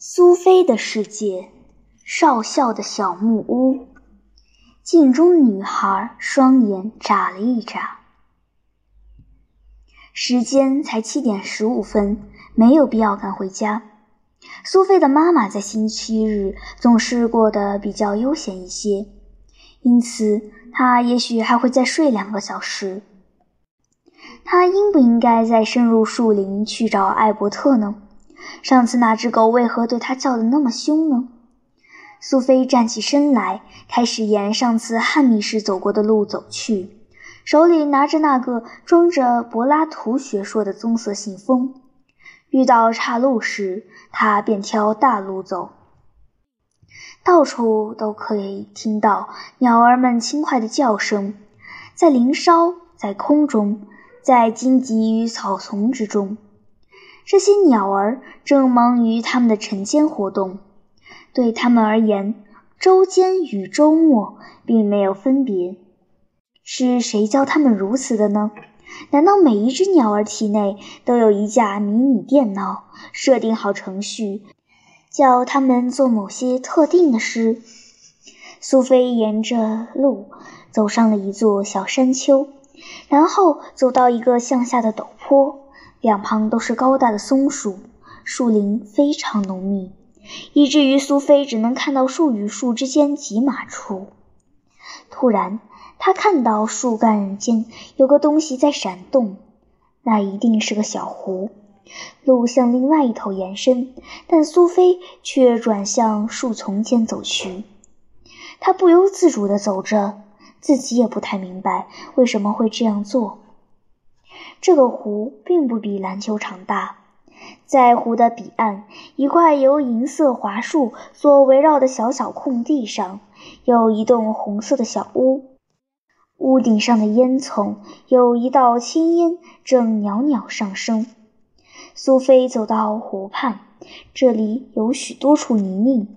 苏菲的世界，少校的小木屋。镜中女孩双眼眨了一眨。时间才七点十五分，没有必要赶回家。苏菲的妈妈在星期日总是过得比较悠闲一些，因此她也许还会再睡两个小时。她应不应该再深入树林去找艾伯特呢？上次那只狗为何对他叫得那么凶呢？苏菲站起身来，开始沿上次汉密士走过的路走去，手里拿着那个装着柏拉图学说的棕色信封。遇到岔路时，他便挑大路走。到处都可以听到鸟儿们轻快的叫声，在林梢，在空中，在荆棘与草丛之中。这些鸟儿正忙于它们的晨间活动，对它们而言，周间与周末并没有分别。是谁教它们如此的呢？难道每一只鸟儿体内都有一架迷你电脑，设定好程序，叫它们做某些特定的事？苏菲沿着路走上了一座小山丘，然后走到一个向下的陡坡。两旁都是高大的松树，树林非常浓密，以至于苏菲只能看到树与树之间几码处。突然，她看到树干间有个东西在闪动，那一定是个小湖。路向另外一头延伸，但苏菲却转向树丛间走去。她不由自主地走着，自己也不太明白为什么会这样做。这个湖并不比篮球场大，在湖的彼岸，一块由银色桦树所围绕的小小空地上，有一栋红色的小屋，屋顶上的烟囱有一道青烟正袅袅上升。苏菲走到湖畔，这里有许多处泥泞，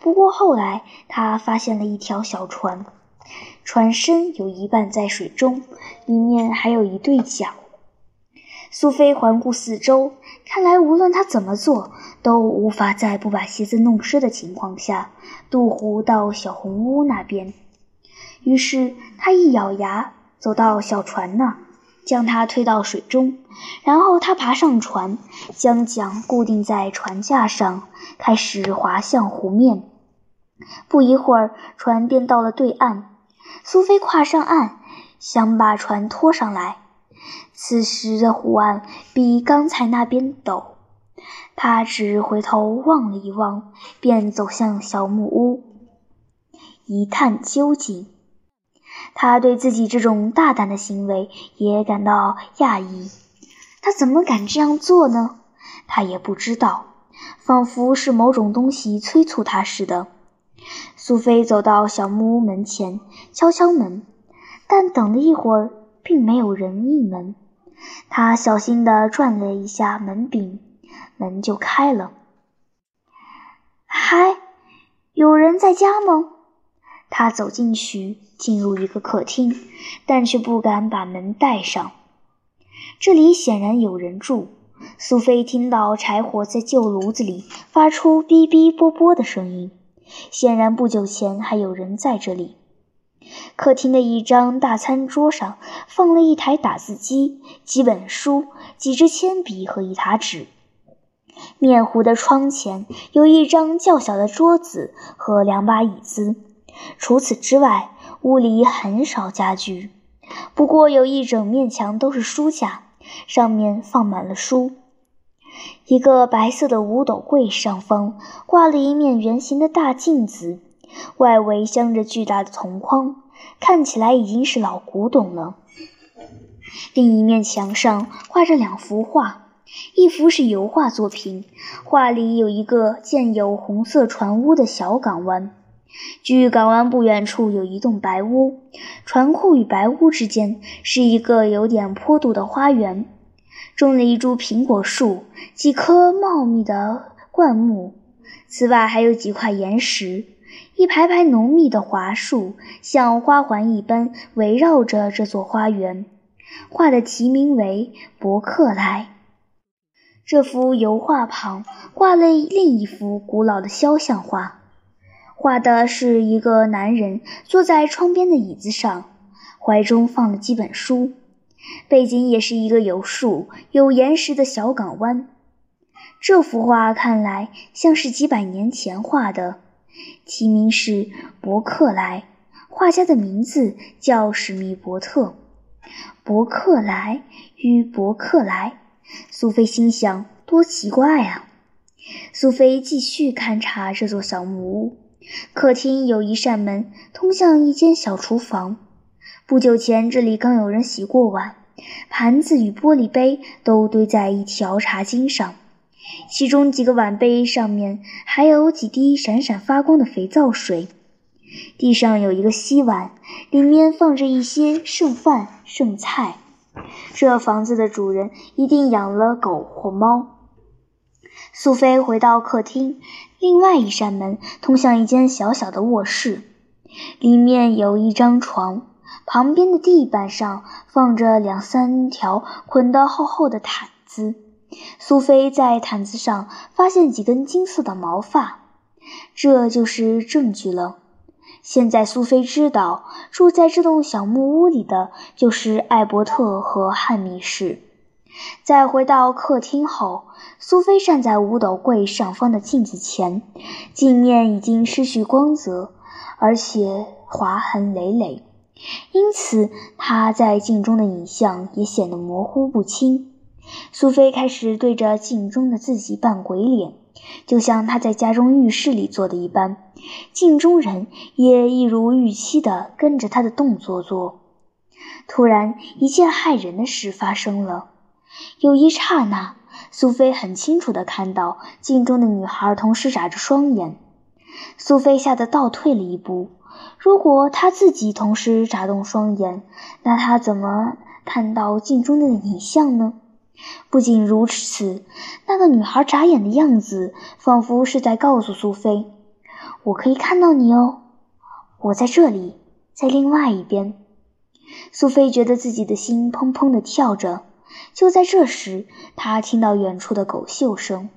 不过后来她发现了一条小船，船身有一半在水中，里面还有一对桨。苏菲环顾四周，看来无论她怎么做，都无法在不把鞋子弄湿的情况下渡湖到小红屋那边。于是她一咬牙，走到小船那，将它推到水中，然后她爬上船，将桨固定在船架上，开始划向湖面。不一会儿，船便到了对岸。苏菲跨上岸，想把船拖上来。此时的湖岸比刚才那边陡，他只回头望了一望，便走向小木屋，一探究竟。他对自己这种大胆的行为也感到讶异。他怎么敢这样做呢？他也不知道，仿佛是某种东西催促他似的。苏菲走到小木屋门前，敲敲门，但等了一会儿，并没有人应门。他小心地转了一下门柄，门就开了。嗨，有人在家吗？他走进去，进入一个客厅，但却不敢把门带上。这里显然有人住。苏菲听到柴火在旧炉子里发出哔哔啵啵的声音，显然不久前还有人在这里。客厅的一张大餐桌上放了一台打字机、几本书、几支铅笔和一沓纸。面糊的窗前有一张较小的桌子和两把椅子。除此之外，屋里很少家具。不过有一整面墙都是书架，上面放满了书。一个白色的五斗柜上方挂了一面圆形的大镜子。外围镶着巨大的铜框，看起来已经是老古董了。另一面墙上挂着两幅画，一幅是油画作品，画里有一个建有红色船屋的小港湾。距港湾不远处有一栋白屋，船库与白屋之间是一个有点坡度的花园，种了一株苹果树，几棵茂密的灌木，此外还有几块岩石。一排排浓密的桦树像花环一般围绕着这座花园，画的题名为《伯克莱》。这幅油画旁挂了另一幅古老的肖像画，画的是一个男人坐在窗边的椅子上，怀中放了几本书，背景也是一个有树、有岩石的小港湾。这幅画看来像是几百年前画的，题名是伯克莱，画家的名字叫史密伯特。伯克莱与伯克莱。苏菲心想：多奇怪啊！苏菲继续勘察这座小木屋。客厅有一扇门，通向一间小厨房。不久前，这里刚有人洗过碗，盘子与玻璃杯都堆在一条茶巾上，其中几个碗杯上面还有几滴闪闪发光的肥皂水。地上有一个锡碗，里面放着一些剩饭剩菜。这房子的主人一定养了狗或猫。苏菲回到客厅，另外一扇门通向一间小小的卧室，里面有一张床，旁边的地板上放着两三条捆得厚厚的毯子。苏菲在毯子上发现几根金色的毛发，这就是证据了。现在，苏菲知道住在这栋小木屋里的就是艾伯特和汉密士。在回到客厅后，苏菲站在五斗柜上方的镜子前，镜面已经失去光泽，而且划痕累累，因此她在镜中的影像也显得模糊不清。苏菲开始对着镜中的自己扮鬼脸。就像她在家中浴室里做的一般，镜中人也一如预期的跟着她的动作做。突然，一件骇人的事发生了。有一刹那，苏菲很清楚的看到镜中的女孩同时眨着双眼。苏菲吓得倒退了一步。如果她自己同时眨动双眼，那她怎么看到镜中的影像呢？不仅如此，那个女孩眨眼的样子，仿佛是在告诉苏菲：“我可以看到你哦，我在这里，在另外一边。”苏菲觉得自己的心砰砰地跳着。就在这时，她听到远处的狗嗅声，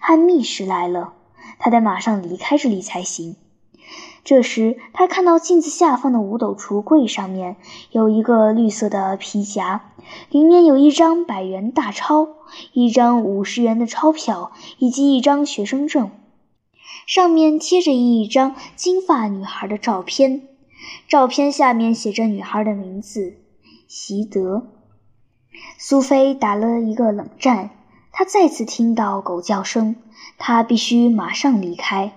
汉密士来了，他得马上离开这里才行。这时，他看到镜子下方的五斗橱柜上面有一个绿色的皮夹，里面有一张百元大钞、一张五十元的钞票以及一张学生证，上面贴着一张金发女孩的照片，照片下面写着女孩的名字席德。苏菲打了一个冷战，她再次听到狗叫声，她必须马上离开。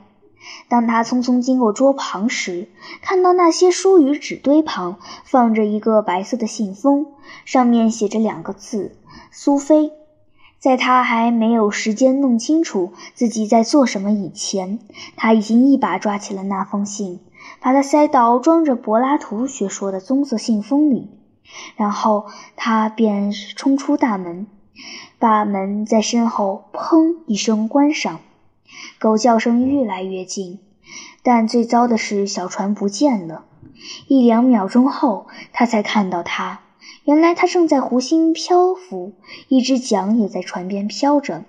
当他匆匆经过桌旁时，看到那些书与纸堆旁放着一个白色的信封，上面写着两个字“苏菲”。在他还没有时间弄清楚自己在做什么以前，他已经一把抓起了那封信，把它塞到装着柏拉图学说的棕色信封里，然后他便冲出大门，把门在身后“砰”一声关上。狗叫声越来越近，但最糟的是小船不见了。一两秒钟后，他才看到它。原来它正在湖心漂浮，一只桨也在船边飘着。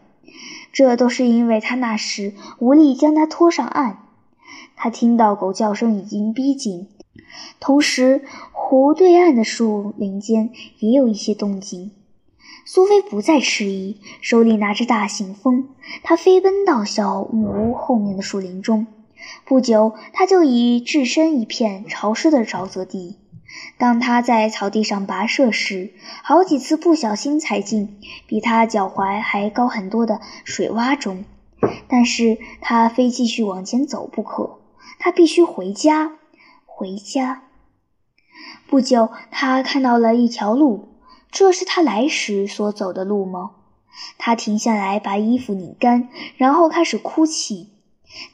这都是因为他那时无力将它拖上岸。他听到狗叫声已经逼近，同时湖对岸的树林间也有一些动静。苏菲不再迟疑，手里拿着大信封，她飞奔到小木屋后面的树林中。不久，她就已置身一片潮湿的沼泽地。当她在草地上跋涉时，好几次不小心踩进比她脚踝还高很多的水洼中。但是她非继续往前走不可，她必须回家，回家。不久，她看到了一条路。这是他来时所走的路吗？他停下来，把衣服拧干，然后开始哭泣。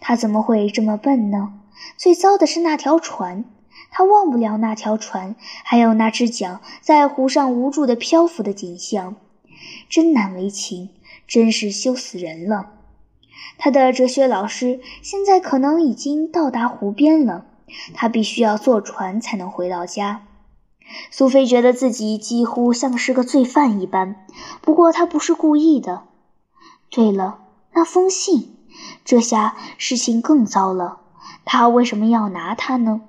他怎么会这么笨呢？最糟的是那条船，他忘不了那条船，还有那只桨在湖上无助地漂浮的景象，真难为情，真是羞死人了。他的哲学老师现在可能已经到达湖边了，他必须要坐船才能回到家。苏菲觉得自己几乎像是个罪犯一般，不过她不是故意的。对了，那封信，这下事情更糟了。他为什么要拿它呢？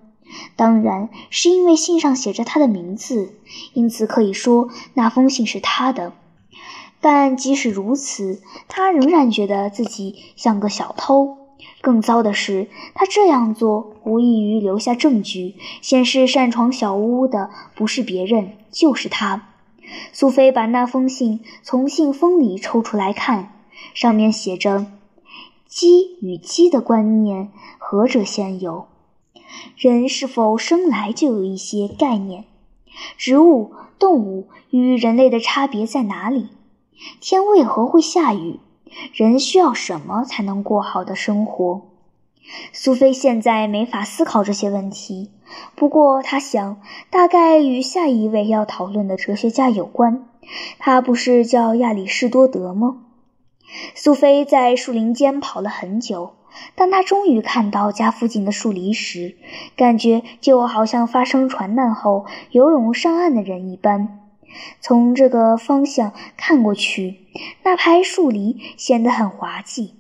当然是因为信上写着他的名字，因此可以说那封信是他的。但即使如此，他仍然觉得自己像个小偷。更糟的是，他这样做无异于留下证据，显示擅闯小屋的不是别人，就是他。苏菲把那封信从信封里抽出来看，上面写着：“鸡与鸡的观念，何者先有？人是否生来就有一些概念？植物、动物与人类的差别在哪里？天为何会下雨？人需要什么才能过好的生活？”苏菲现在没法思考这些问题。不过，她想，大概与下一位要讨论的哲学家有关。他不是叫亚里士多德吗？苏菲在树林间跑了很久，当她终于看到家附近的树篱时，感觉就好像发生船难后游泳上岸的人一般。从这个方向看过去，那排树篱显得很滑稽。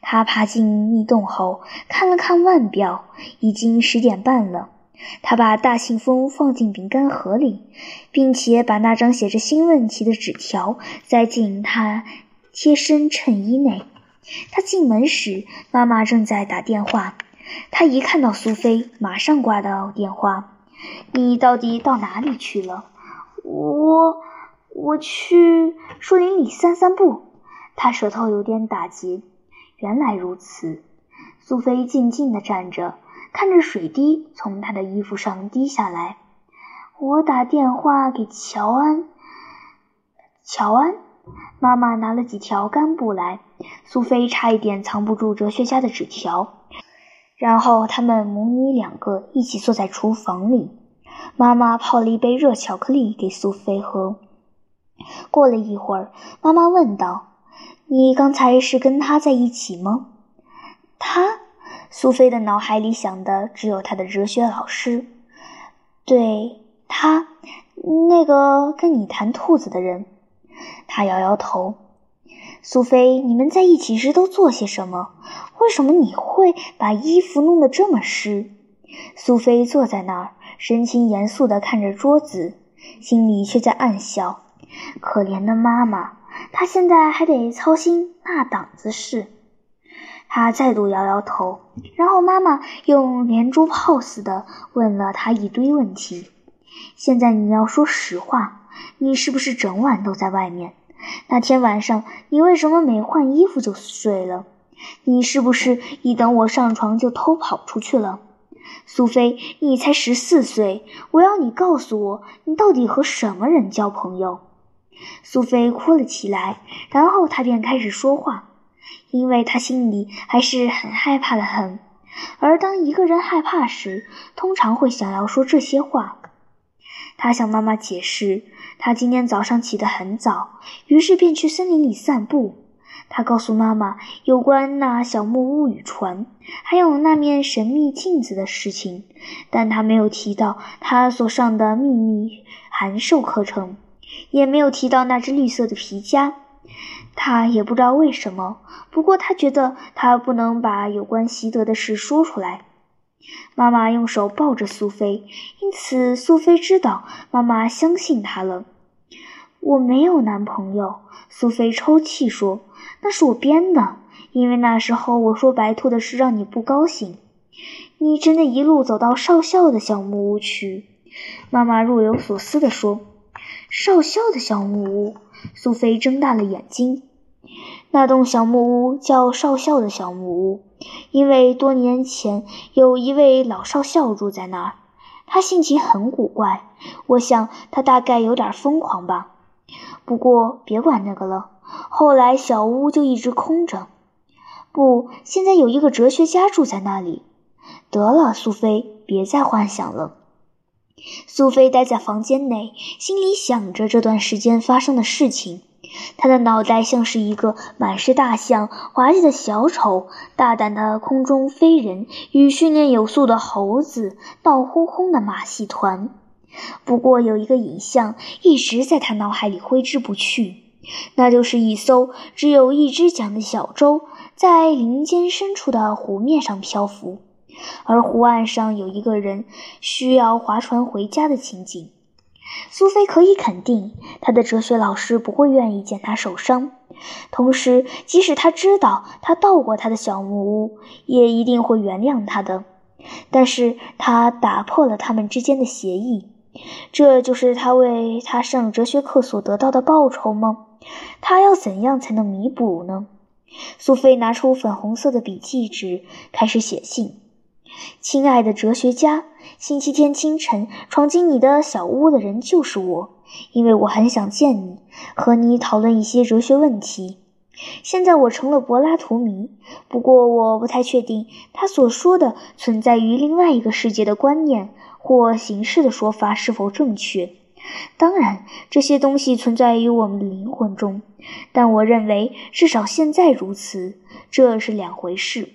他爬进密洞后，看了看腕表，已经十点半了。他把大信封放进饼干盒里，并且把那张写着新问题的纸条塞进他贴身衬衣内。他进门时，妈妈正在打电话。他一看到苏菲，马上挂掉电话。“你到底到哪里去了？”“我……我去树林里散散步。”他舌头有点打结。原来如此。苏菲静静地站着。看着水滴从他的衣服上滴下来，我打电话给乔安。乔安，妈妈拿了几条干布来，苏菲差一点藏不住哲学家的纸条。然后他们母女两个一起坐在厨房里，妈妈泡了一杯热巧克力给苏菲喝。过了一会儿，妈妈问道：“你刚才是跟他在一起吗？”他。苏菲的脑海里想的只有她的哲学老师，对他，那个跟你谈兔子的人。他摇摇头。苏菲，你们在一起时都做些什么？为什么你会把衣服弄得这么湿？苏菲坐在那儿，神情严肃地看着桌子，心里却在暗笑。可怜的妈妈，她现在还得操心那档子事。他再度摇摇头，然后妈妈用连珠炮似的问了他一堆问题。现在你要说实话，你是不是整晚都在外面？那天晚上你为什么没换衣服就睡了？你是不是一等我上床就偷跑出去了？苏菲，你才十四岁，我要你告诉我，你到底和什么人交朋友？苏菲哭了起来，然后她便开始说话。因为她心里还是很害怕的很，而当一个人害怕时，通常会想要说这些话。他向妈妈解释，他今天早上起得很早，于是便去森林里散步。他告诉妈妈有关那小木屋与船，还有那面神秘镜子的事情，但他没有提到他所上的秘密函授课程，也没有提到那只绿色的皮夹。他也不知道为什么，不过他觉得他不能把有关习德的事说出来。妈妈用手抱着苏菲，因此苏菲知道妈妈相信她了。我没有男朋友，苏菲抽泣说：“那是我编的，因为那时候我说白兔的事让你不高兴。”你真的一路走到少校的小木屋去？妈妈若有所思地说：“少校的小木屋。”苏菲睁大了眼睛。那栋小木屋叫少校的小木屋，因为多年前有一位老少校住在那儿。他性情很古怪，我想他大概有点疯狂吧。不过别管那个了。后来小屋就一直空着。不，现在有一个哲学家住在那里。得了，苏菲，别再幻想了。苏菲待在房间内，心里想着这段时间发生的事情。她的脑袋像是一个满是大象、滑稽的小丑，大胆的空中飞人与训练有素的猴子，闹哄哄的马戏团。不过有一个影像一直在他脑海里挥之不去：那就是一艘只有一只桨的小舟在林间深处的湖面上漂浮，而湖岸上有一个人需要划船回家的情景。苏菲可以肯定，她的哲学老师不会愿意见她受伤。同时，即使他知道他到过他的小木屋，也一定会原谅他的。但是他打破了他们之间的协议，这就是他为他上哲学课所得到的报酬吗？他要怎样才能弥补呢？苏菲拿出粉红色的笔记纸，开始写信：“亲爱的哲学家。”星期天清晨，闯进你的小屋的人就是我，因为我很想见你，和你讨论一些哲学问题。现在我成了柏拉图迷，不过我不太确定他所说的存在于另外一个世界的观念或形式的说法是否正确。当然，这些东西存在于我们的灵魂中，但我认为至少现在如此，这是两回事。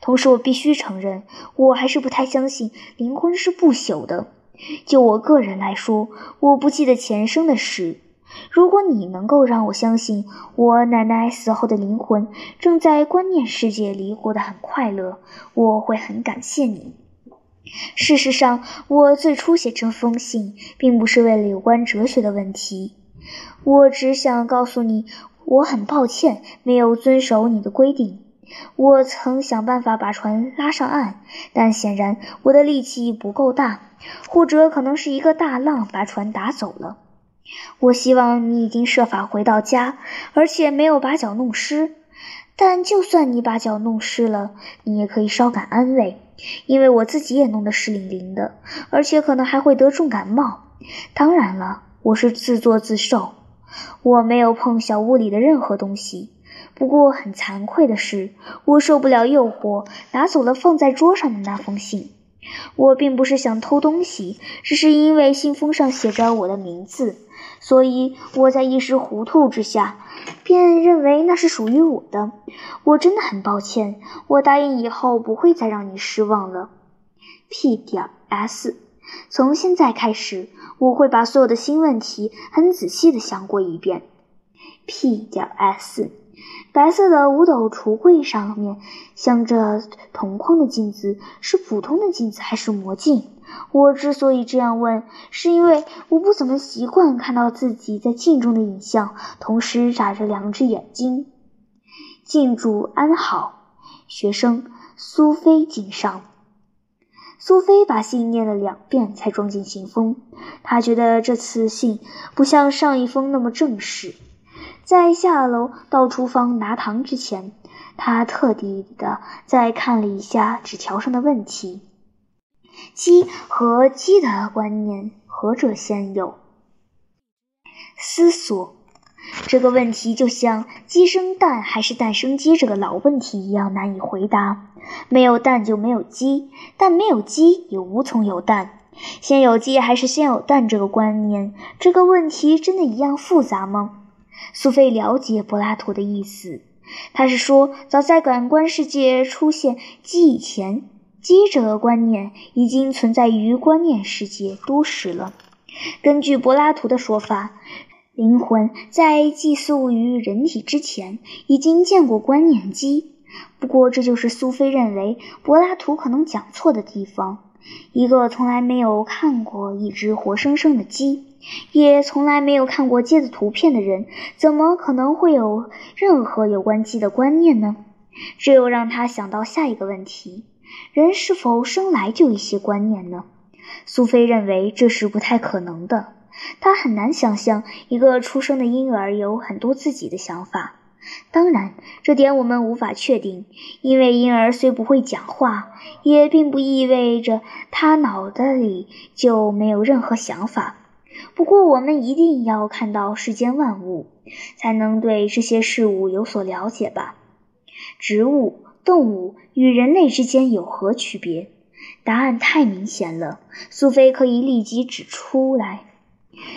同时，我必须承认，我还是不太相信灵魂是不朽的。就我个人来说，我不记得前生的事。如果你能够让我相信我奶奶死后的灵魂正在观念世界里活得很快乐，我会很感谢你。事实上，我最初写这封信并不是为了有关哲学的问题，我只想告诉你，我很抱歉没有遵守你的规定。我曾想办法把船拉上岸，但显然我的力气不够大，或者可能是一个大浪把船打走了。我希望你已经设法回到家，而且没有把脚弄湿。但就算你把脚弄湿了，你也可以稍感安慰，因为我自己也弄得湿淋淋的，而且可能还会得重感冒。当然了，我是自作自受，我没有碰小屋里的任何东西。不过很惭愧的是，我受不了诱惑，拿走了放在桌上的那封信。我并不是想偷东西，只是因为信封上写着我的名字，所以我在一时糊涂之下，便认为那是属于我的。我真的很抱歉，我答应以后不会再让你失望了。P 点 S，从现在开始，我会把所有的新问题很仔细的想过一遍。P 点 S。白色的五斗橱柜上面镶着铜框的镜子，是普通的镜子还是魔镜？我之所以这样问，是因为我不怎么习惯看到自己在镜中的影像，同时眨着两只眼睛。镜主安好，学生苏菲敬上。苏菲把信念了两遍，才装进信封。她觉得这次信不像上一封那么正式。在下楼到厨房拿糖之前，他特地的再看了一下纸条上的问题：鸡和鸡的观念何者先有？思索这个问题，就像鸡生蛋还是蛋生鸡这个老问题一样难以回答。没有蛋就没有鸡，但没有鸡也无从有蛋。先有鸡还是先有蛋这个观念，这个问题真的一样复杂吗？苏菲了解柏拉图的意思，他是说，早在感官世界出现鸡以前，鸡这个观念已经存在于观念世界多时了。根据柏拉图的说法，灵魂在寄宿于人体之前，已经见过观念鸡。不过，这就是苏菲认为柏拉图可能讲错的地方。一个从来没有看过一只活生生的鸡。也从来没有看过鸡的图片的人，怎么可能会有任何有关鸡的观念呢？这又让他想到下一个问题：人是否生来就有一些观念呢？苏菲认为这是不太可能的。她很难想象一个出生的婴儿有很多自己的想法。当然，这点我们无法确定，因为婴儿虽不会讲话，也并不意味着他脑袋里就没有任何想法。不过，我们一定要看到世间万物，才能对这些事物有所了解吧？植物、动物与人类之间有何区别？答案太明显了，苏菲可以立即指出来。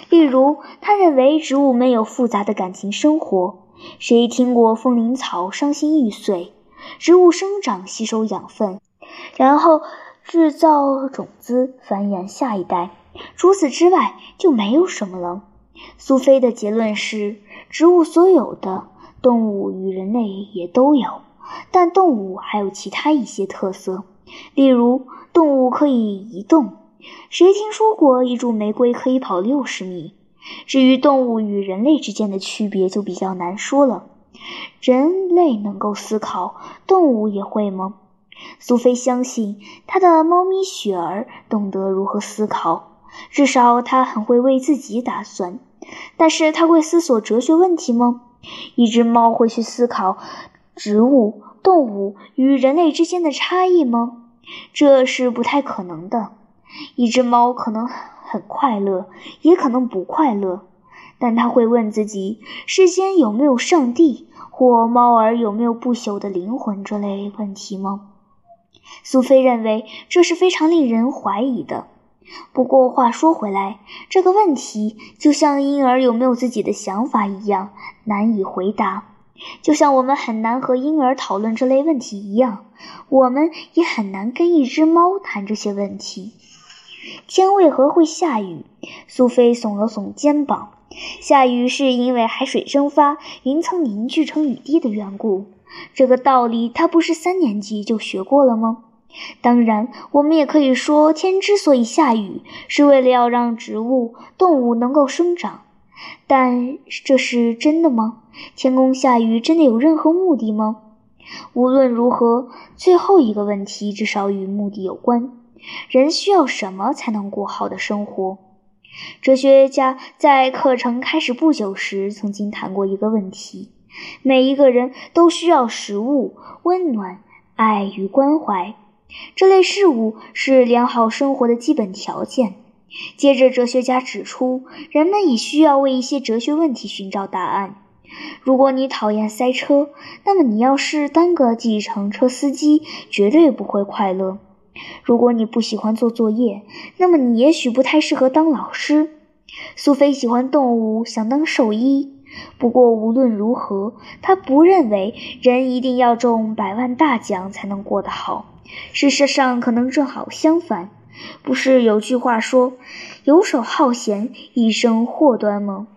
例如，他认为植物没有复杂的感情生活。谁听过风铃草伤心欲碎？植物生长，吸收养分，然后制造种子，繁衍下一代。除此之外就没有什么了。苏菲的结论是，植物所有的，动物与人类也都有。但动物还有其他一些特色，例如动物可以移动。谁听说过一株玫瑰可以跑六十米？至于动物与人类之间的区别，就比较难说了。人类能够思考，动物也会吗？苏菲相信她的猫咪雪儿懂得如何思考，至少它很会为自己打算。但是它会思索哲学问题吗？一只猫会去思考植物、动物与人类之间的差异吗？这是不太可能的。一只猫可能很快乐，也可能不快乐，但它会问自己：世间有没有上帝，或猫儿有没有不朽的灵魂这类问题吗？苏菲认为这是非常令人怀疑的。不过话说回来，这个问题就像婴儿有没有自己的想法一样难以回答，就像我们很难和婴儿讨论这类问题一样，我们也很难跟一只猫谈这些问题。天为何会下雨？苏菲耸了耸肩膀。下雨是因为海水蒸发，云层凝聚成雨滴的缘故。这个道理，他不是三年级就学过了吗？当然，我们也可以说，天之所以下雨，是为了要让植物、动物能够生长。但这是真的吗？天空下雨真的有任何目的吗？无论如何，最后一个问题至少与目的有关：人需要什么才能过好的生活？哲学家在课程开始不久时曾经谈过一个问题。每一个人都需要食物、温暖、爱与关怀，这类事物是良好生活的基本条件。接着，哲学家指出，人们也需要为一些哲学问题寻找答案。如果你讨厌塞车，那么你要是当个计程车司机，绝对不会快乐。如果你不喜欢做作业，那么你也许不太适合当老师。苏菲喜欢动物，想当兽医。不过无论如何，他不认为人一定要中百万大奖才能过得好。事实上，可能正好相反。不是有句话说“游手好闲，一生祸端”吗？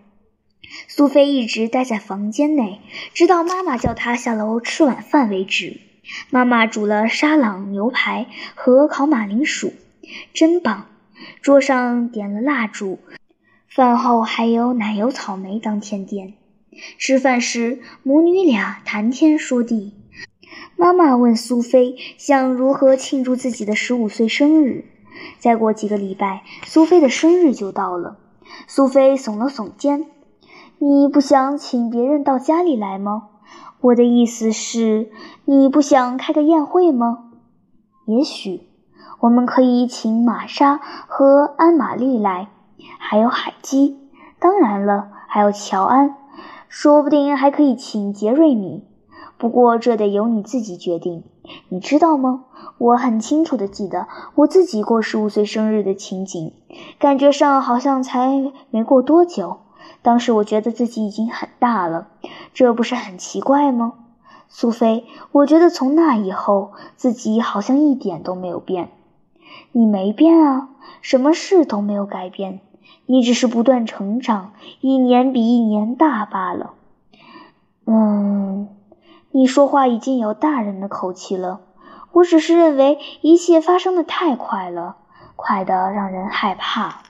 苏菲一直待在房间内，直到妈妈叫她下楼吃晚饭为止。妈妈煮了沙朗牛排和烤马铃薯，真棒。桌上点了蜡烛。饭后还有奶油草莓当甜点。吃饭时，母女俩谈天说地。妈妈问苏菲想如何庆祝自己的十五岁生日。再过几个礼拜，苏菲的生日就到了。苏菲耸了耸肩：“你不想请别人到家里来吗？我的意思是，你不想开个宴会吗？也许，我们可以请玛莎和安玛丽来。”还有海基，当然了，还有乔安，说不定还可以请杰瑞米。不过这得由你自己决定，你知道吗？我很清楚的记得我自己过十五岁生日的情景，感觉上好像才没过多久。当时我觉得自己已经很大了，这不是很奇怪吗？苏菲，我觉得从那以后，自己好像一点都没有变。你没变啊，什么事都没有改变。你只是不断成长，一年比一年大罢了。嗯，你说话已经有大人的口气了。我只是认为一切发生的太快了，快得让人害怕。